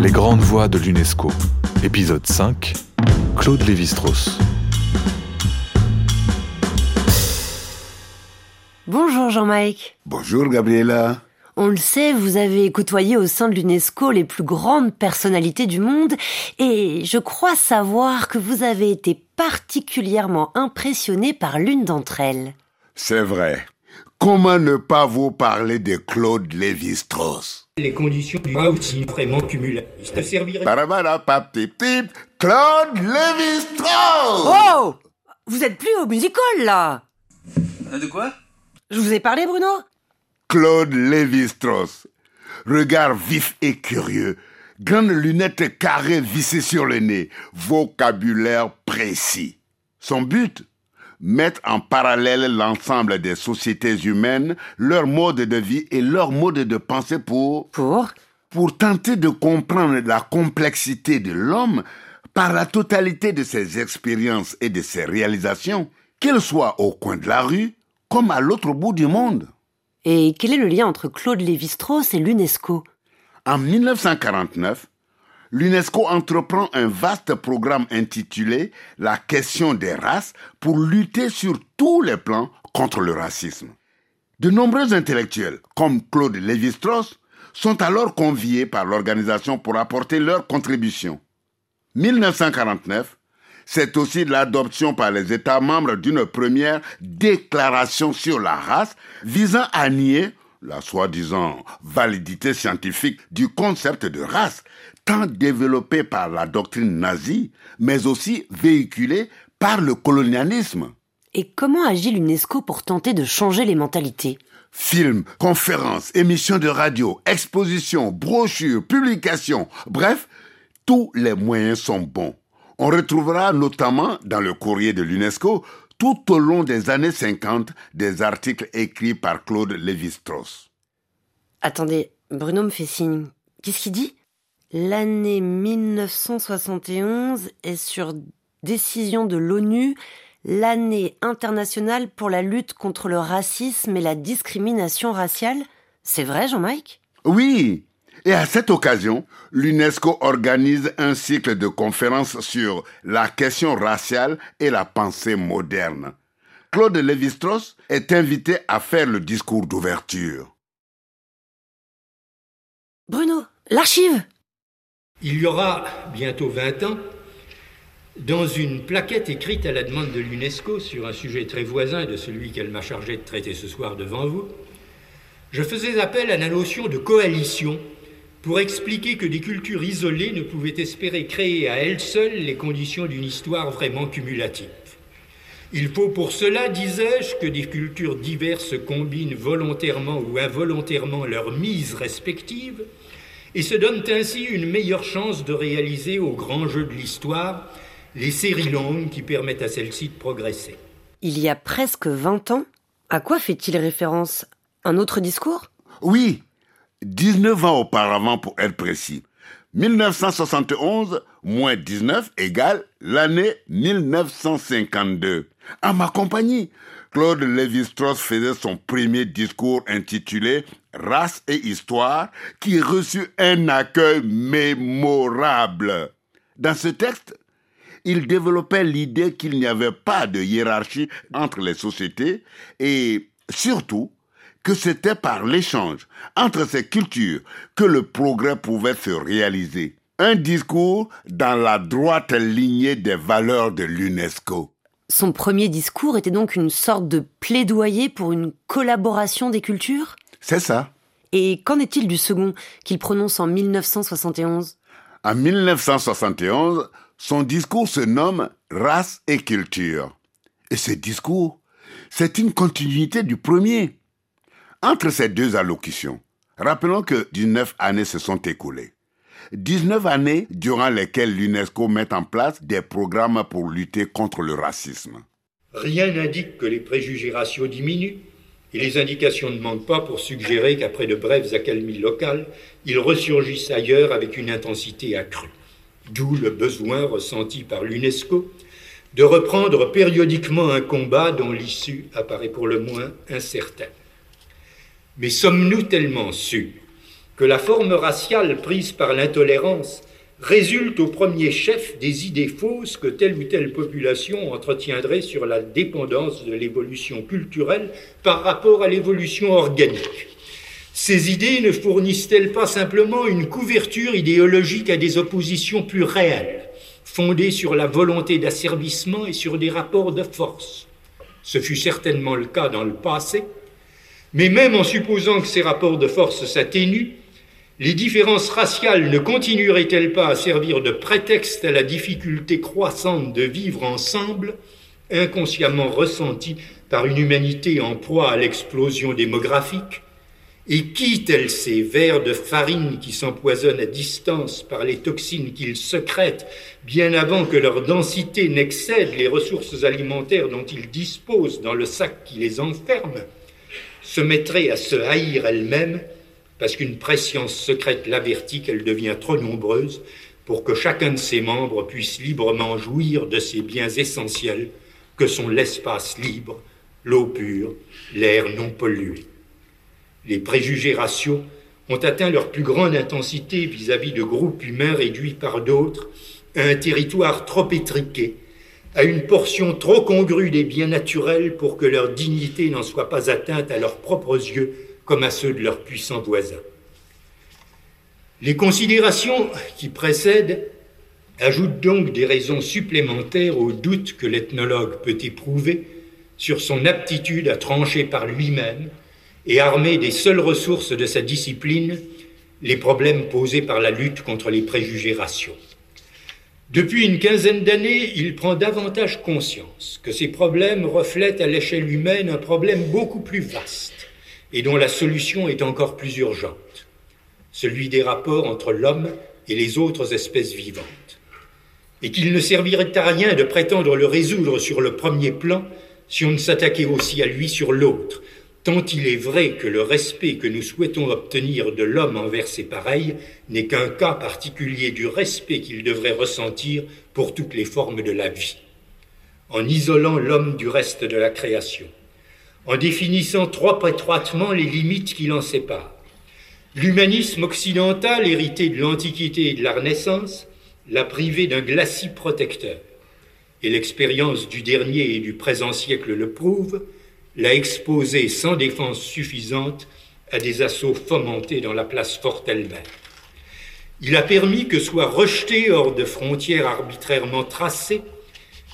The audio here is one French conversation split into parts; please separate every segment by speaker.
Speaker 1: Les grandes voix de l'UNESCO. Épisode 5. Claude Lévi-Strauss.
Speaker 2: Bonjour Jean-Mike.
Speaker 3: Bonjour Gabriela.
Speaker 2: On le sait, vous avez côtoyé au sein de l'UNESCO les plus grandes personnalités du monde et je crois savoir que vous avez été particulièrement impressionné par l'une d'entre elles.
Speaker 3: C'est vrai. Comment ne pas vous parler de Claude Lévi-Strauss?
Speaker 4: Les conditions du outil vraiment cumulables. Ça servirait.
Speaker 3: Parabadapaptip-tip, Claude Lévi-Strauss
Speaker 2: Oh Vous êtes plus au musical là
Speaker 5: De quoi?
Speaker 2: Je vous ai parlé Bruno?
Speaker 3: Claude Lévi-Strauss. Regard vif et curieux. Grandes lunettes carrées vissées sur le nez. Vocabulaire précis. Son but? Mettre en parallèle l'ensemble des sociétés humaines, leur mode de vie et leur mode de pensée pour...
Speaker 2: Pour
Speaker 3: Pour tenter de comprendre la complexité de l'homme par la totalité de ses expériences et de ses réalisations, qu'elles soient au coin de la rue comme à l'autre bout du monde.
Speaker 2: Et quel est le lien entre Claude Lévi-Strauss et l'UNESCO?
Speaker 3: En 1949, l'UNESCO entreprend un vaste programme intitulé La question des races pour lutter sur tous les plans contre le racisme. De nombreux intellectuels, comme Claude Lévi-Strauss, sont alors conviés par l'organisation pour apporter leur contribution. 1949, c'est aussi l'adoption par les États membres d'une première déclaration sur la race visant à nier la soi-disant validité scientifique du concept de race, tant développé par la doctrine nazie, mais aussi véhiculé par le colonialisme.
Speaker 2: Et comment agit l'UNESCO pour tenter de changer les mentalités?
Speaker 3: Films, conférences, émissions de radio, expositions, brochures, publications, bref, tous les moyens sont bons. On retrouvera notamment dans le courrier de l'UNESCO tout au long des années 50 des articles écrits par Claude Lévi-Strauss.
Speaker 2: Attendez, Bruno me fait signe. Qu'est-ce qu'il dit? L'année 1971 est sur décision de l'ONU l'année internationale pour la lutte contre le racisme et la discrimination raciale. C'est vrai, Jean-Mike?
Speaker 3: Oui, et à cette occasion, l'UNESCO organise un cycle de conférences sur la question raciale et la pensée moderne. Claude Lévi-Strauss est invité à faire le discours d'ouverture.
Speaker 2: Bruno, l'archive
Speaker 4: Il y aura bientôt 20 ans, dans une plaquette écrite à la demande de l'UNESCO sur un sujet très voisin de celui qu'elle m'a chargé de traiter ce soir devant vous, je faisais appel à la notion de coalition pour expliquer que des cultures isolées ne pouvaient espérer créer à elles seules les conditions d'une histoire vraiment cumulative. Il faut pour cela, disais-je, que des cultures diverses combinent volontairement ou involontairement leurs mises respectives et se donnent ainsi une meilleure chance de réaliser au grand jeu de l'histoire les séries longues qui permettent à celle-ci de progresser.
Speaker 2: Il y a presque 20 ans À quoi fait-il référence? Un autre discours?
Speaker 3: Oui, 19 ans auparavant pour être précis. 1971 moins 19 égale l'année 1952. À ma compagnie, Claude Lévi-Strauss faisait son premier discours intitulé Race et Histoire qui reçut un accueil mémorable. Dans ce texte, il développait l'idée qu'il n'y avait pas de hiérarchie entre les sociétés et surtout que c'était par l'échange entre ces cultures que le progrès pouvait se réaliser. Un discours dans la droite lignée des valeurs de l'UNESCO.
Speaker 2: Son premier discours était donc une sorte de plaidoyer pour une collaboration des cultures?
Speaker 3: C'est ça.
Speaker 2: Et qu'en est-il du second, qu'il prononce en 1971
Speaker 3: En 1971, son discours se nomme Race et culture. Et ce discours, c'est une continuité du premier. Entre ces deux allocutions, rappelons que 19 années se sont écoulées. 19 années durant lesquelles l'UNESCO met en place des programmes pour lutter contre le racisme.
Speaker 4: Rien n'indique que les préjugés raciaux diminuent, et les indications ne manquent pas pour suggérer qu'après de brèves accalmies locales, ils ressurgissent ailleurs avec une intensité accrue. D'où le besoin ressenti par l'UNESCO de reprendre périodiquement un combat dont l'issue apparaît pour le moins incertaine. Mais sommes-nous tellement sûrs que la forme raciale prise par l'intolérance résulte au premier chef des idées fausses que telle ou telle population entretiendrait sur la dépendance de l'évolution culturelle par rapport à l'évolution organique. Ces idées ne fournissent-elles pas simplement une couverture idéologique à des oppositions plus réelles, fondées sur la volonté d'asservissement et sur des rapports de force? Ce fut certainement le cas dans le passé, mais même en supposant que ces rapports de force s'atténuent, les différences raciales ne continueraient-elles pas à servir de prétexte à la difficulté croissante de vivre ensemble, inconsciemment ressentie par une humanité en proie à l'explosion démographique? Et qui, tels ces vers de farine qui s'empoisonnent à distance par les toxines qu'ils secrètent, bien avant que leur densité n'excède les ressources alimentaires dont ils disposent dans le sac qui les enferme, se mettraient à se haïr elles-mêmes parce qu'une prescience secrète l'avertit qu'elle devient trop nombreuse pour que chacun de ses membres puisse librement jouir de ces biens essentiels que sont l'espace libre, l'eau pure, l'air non pollué. Les préjugés raciaux ont atteint leur plus grande intensité vis-à-vis de groupes humains réduits par d'autres à un territoire trop étriqué, à une portion trop congrue des biens naturels pour que leur dignité n'en soit pas atteinte à leurs propres yeux comme à ceux de leurs puissants voisins. Les considérations qui précèdent ajoutent donc des raisons supplémentaires aux doutes que l'ethnologue peut éprouver sur son aptitude à trancher par lui-même et armer des seules ressources de sa discipline les problèmes posés par la lutte contre les préjugés raciaux. Depuis une quinzaine d'années, il prend davantage conscience que ces problèmes reflètent à l'échelle humaine un problème beaucoup plus vaste et dont la solution est encore plus urgente, celui des rapports entre l'homme et les autres espèces vivantes, et qu'il ne servirait à rien de prétendre le résoudre sur le premier plan si on ne s'attaquait aussi à lui sur l'autre, tant il est vrai que le respect que nous souhaitons obtenir de l'homme envers ses pareils n'est qu'un cas particulier du respect qu'il devrait ressentir pour toutes les formes de la vie, en isolant l'homme du reste de la création en définissant trop étroitement les limites qui l'en séparent. L'humanisme occidental, hérité de l'Antiquité et de la Renaissance, l'a privé d'un glacis protecteur. Et l'expérience du dernier et du présent siècle le prouve, l'a exposé sans défense suffisante à des assauts fomentés dans la place forte elle-même. Il a permis que soient rejetés hors de frontières arbitrairement tracées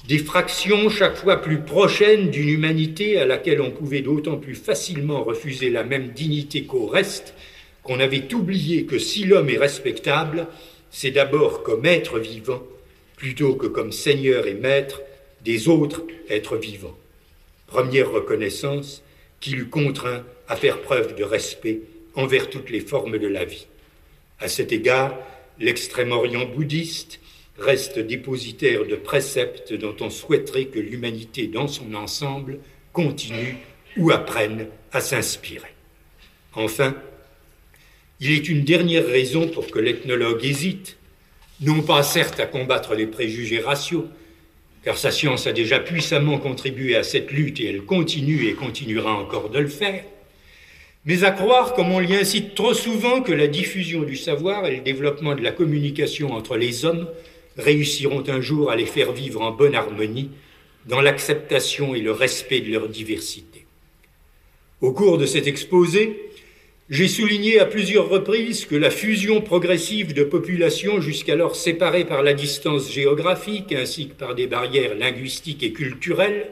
Speaker 4: des fractions chaque fois plus prochaines d'une humanité à laquelle on pouvait d'autant plus facilement refuser la même dignité qu'au reste, qu'on avait oublié que si l'homme est respectable, c'est d'abord comme être vivant, plutôt que comme seigneur et maître des autres êtres vivants. Première reconnaissance qui l'eût contraint à faire preuve de respect envers toutes les formes de la vie. À cet égard, l'extrême-orient bouddhiste reste dépositaire de préceptes dont on souhaiterait que l'humanité dans son ensemble continue ou apprenne à s'inspirer. Enfin, il est une dernière raison pour que l'ethnologue hésite, non pas certes à combattre les préjugés raciaux, car sa science a déjà puissamment contribué à cette lutte et elle continue et continuera encore de le faire, mais à croire, comme on l'y incite trop souvent, que la diffusion du savoir et le développement de la communication entre les hommes réussiront un jour à les faire vivre en bonne harmonie dans l'acceptation et le respect de leur diversité. Au cours de cet exposé, j'ai souligné à plusieurs reprises que la fusion progressive de populations jusqu'alors séparées par la distance géographique ainsi que par des barrières linguistiques et culturelles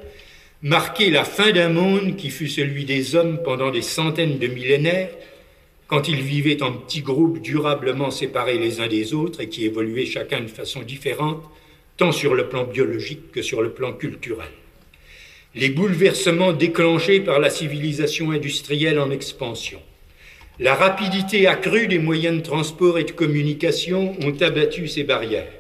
Speaker 4: marquait la fin d'un monde qui fut celui des hommes pendant des centaines de millénaires quand ils vivaient en petits groupes durablement séparés les uns des autres et qui évoluaient chacun de façon différente, tant sur le plan biologique que sur le plan culturel. Les bouleversements déclenchés par la civilisation industrielle en expansion, la rapidité accrue des moyens de transport et de communication ont abattu ces barrières.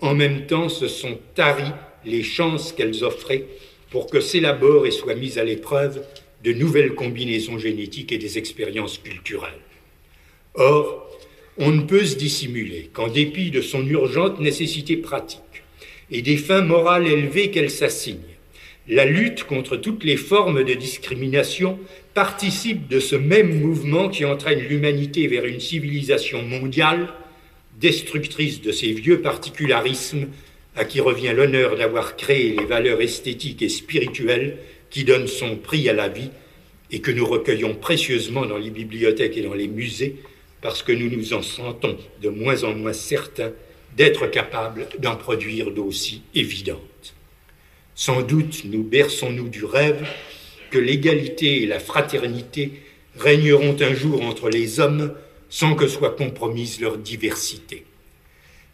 Speaker 4: En même temps, se sont taries les chances qu'elles offraient pour que s'élaborent et soient mises à l'épreuve de nouvelles combinaisons génétiques et des expériences culturelles. Or, on ne peut se dissimuler qu'en dépit de son urgente nécessité pratique et des fins morales élevées qu'elle s'assigne, La lutte contre toutes les formes de discrimination participe de ce même mouvement qui entraîne l'humanité vers une civilisation mondiale, destructrice de ces vieux particularismes à qui revient l'honneur d'avoir créé les valeurs esthétiques et spirituelles qui donnent son prix à la vie et que nous recueillons précieusement dans les bibliothèques et dans les musées parce que nous nous en sentons de moins en moins certains d'être capables d'en produire d'aussi évidentes. Sans doute nous berçons-nous du rêve que l'égalité et la fraternité régneront un jour entre les hommes sans que soit compromise leur diversité.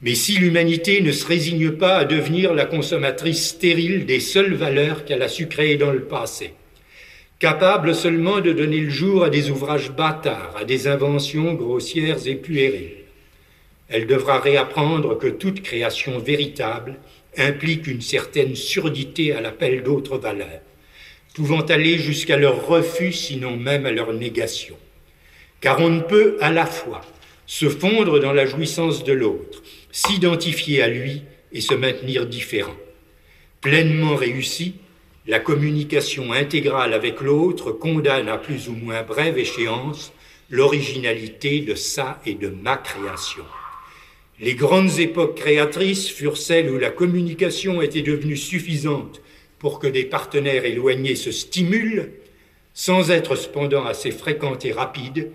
Speaker 4: Mais si l'humanité ne se résigne pas à devenir la consommatrice stérile des seules valeurs qu'elle a su créer dans le passé, capable seulement de donner le jour à des ouvrages bâtards, à des inventions grossières et puériles, elle devra réapprendre que toute création véritable implique une certaine surdité à l'appel d'autres valeurs, pouvant aller jusqu'à leur refus, sinon même à leur négation. Car on ne peut à la fois se fondre dans la jouissance de l'autre, s'identifier à lui et se maintenir différent. Pleinement réussi, la communication intégrale avec l'autre condamne à plus ou moins brève échéance l'originalité de sa et de ma création. Les grandes époques créatrices furent celles où la communication était devenue suffisante pour que des partenaires éloignés se stimulent, sans être cependant assez fréquentes et rapides,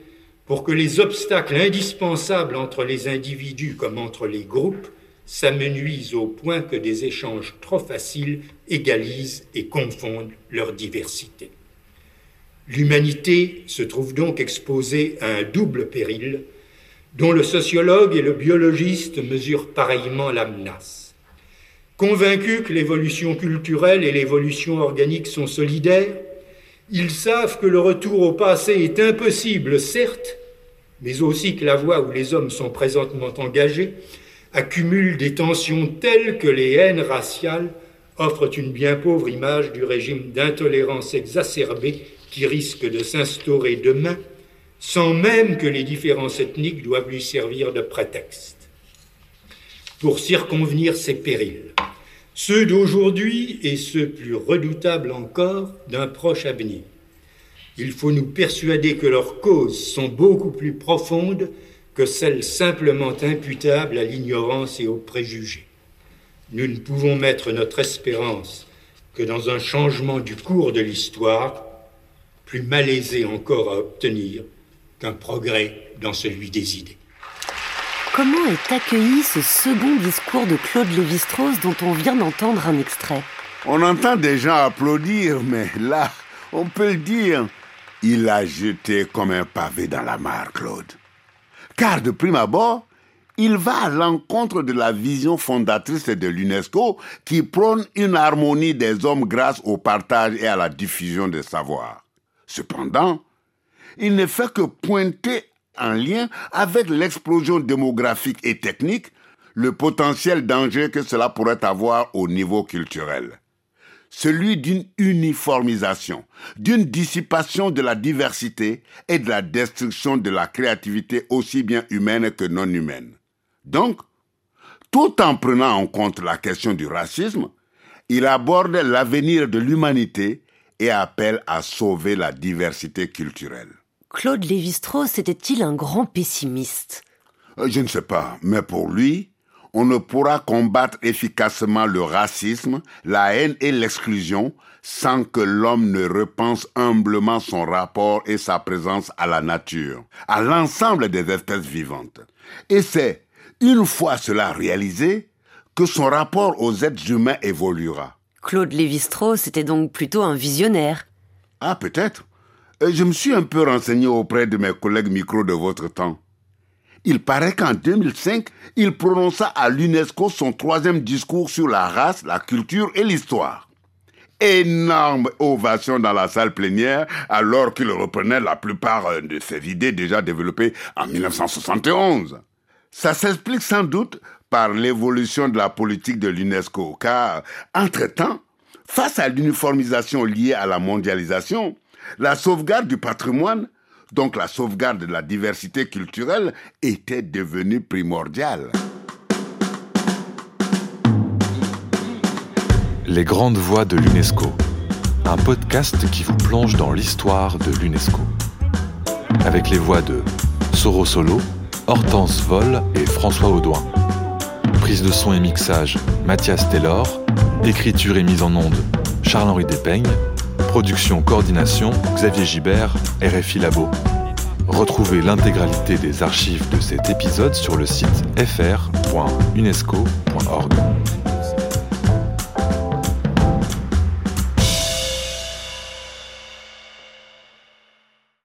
Speaker 4: pour que les obstacles indispensables entre les individus comme entre les groupes s'amenuisent au point que des échanges trop faciles égalisent et confondent leur diversité. L'humanité se trouve donc exposée à un double péril dont le sociologue et le biologiste mesurent pareillement la menace. Convaincus que l'évolution culturelle et l'évolution organique sont solidaires, ils savent que le retour au passé est impossible, certes, mais aussi que la voie où les hommes sont présentement engagés accumule des tensions telles que les haines raciales offrent une bien pauvre image du régime d'intolérance exacerbée qui risque de s'instaurer demain, sans même que les différences ethniques doivent lui servir de prétexte. Pour circonvenir ces périls, ceux d'aujourd'hui et ceux plus redoutables encore d'un proche avenir. Il faut nous persuader que leurs causes sont beaucoup plus profondes que celles simplement imputables à l'ignorance et aux préjugés. Nous ne pouvons mettre notre espérance que dans un changement du cours de l'histoire, plus malaisé encore à obtenir qu'un progrès dans celui des idées.
Speaker 2: Comment est accueilli ce second discours de Claude Lévi-Strauss dont on vient d'entendre un extrait
Speaker 3: On entend des gens applaudir, mais là, on peut le dire, il a jeté comme un pavé dans la mare, Claude. Car de prime abord, il va à l'encontre de la vision fondatrice de l'UNESCO qui prône une harmonie des hommes grâce au partage et à la diffusion des savoirs. Cependant, il ne fait que pointer en lien avec l'explosion démographique et technique, le potentiel danger que cela pourrait avoir au niveau culturel. Celui d'une uniformisation, d'une dissipation de la diversité et de la destruction de la créativité aussi bien humaine que non humaine. Donc, tout en prenant en compte la question du racisme, il aborde l'avenir de l'humanité et appelle à sauver la diversité culturelle.
Speaker 2: Claude Lévi-Strauss était-il un grand pessimiste?
Speaker 3: Euh, Je ne sais pas, mais pour lui, on ne pourra combattre efficacement le racisme, la haine et l'exclusion sans que l'homme ne repense humblement son rapport et sa présence à la nature, à l'ensemble des espèces vivantes. Et c'est, une fois cela réalisé, que son rapport aux êtres humains évoluera.
Speaker 2: Claude Lévi-Strauss était donc plutôt un visionnaire.
Speaker 3: Ah, peut-être. Euh, Je me suis un peu renseigné auprès de mes collègues micro de votre temps. Il paraît qu'en 2005, il prononça à l'UNESCO son troisième discours sur la race, la culture et l'histoire. Énorme ovation dans la salle plénière alors qu'il reprenait la plupart euh, de ses idées déjà développées en 1971. Ça s'explique sans doute par l'évolution de la politique de l'UNESCO, car, entre-temps, face à l'uniformisation liée à la mondialisation, la sauvegarde du patrimoine, donc la sauvegarde de la diversité culturelle, était devenue primordiale.
Speaker 1: Les grandes voix de l'UNESCO, un podcast qui vous plonge dans l'histoire de l'UNESCO. Avec les voix de Soro Solo, Hortense Vol et François Audouin. Prise de son et mixage, Mathias Taylor. Écriture et mise en onde, Charles-Henri Despeignes. Production, coordination, Xavier Gibert, RFI Labo. Retrouvez l'intégralité des archives de cet épisode sur le site fr.unesco.org.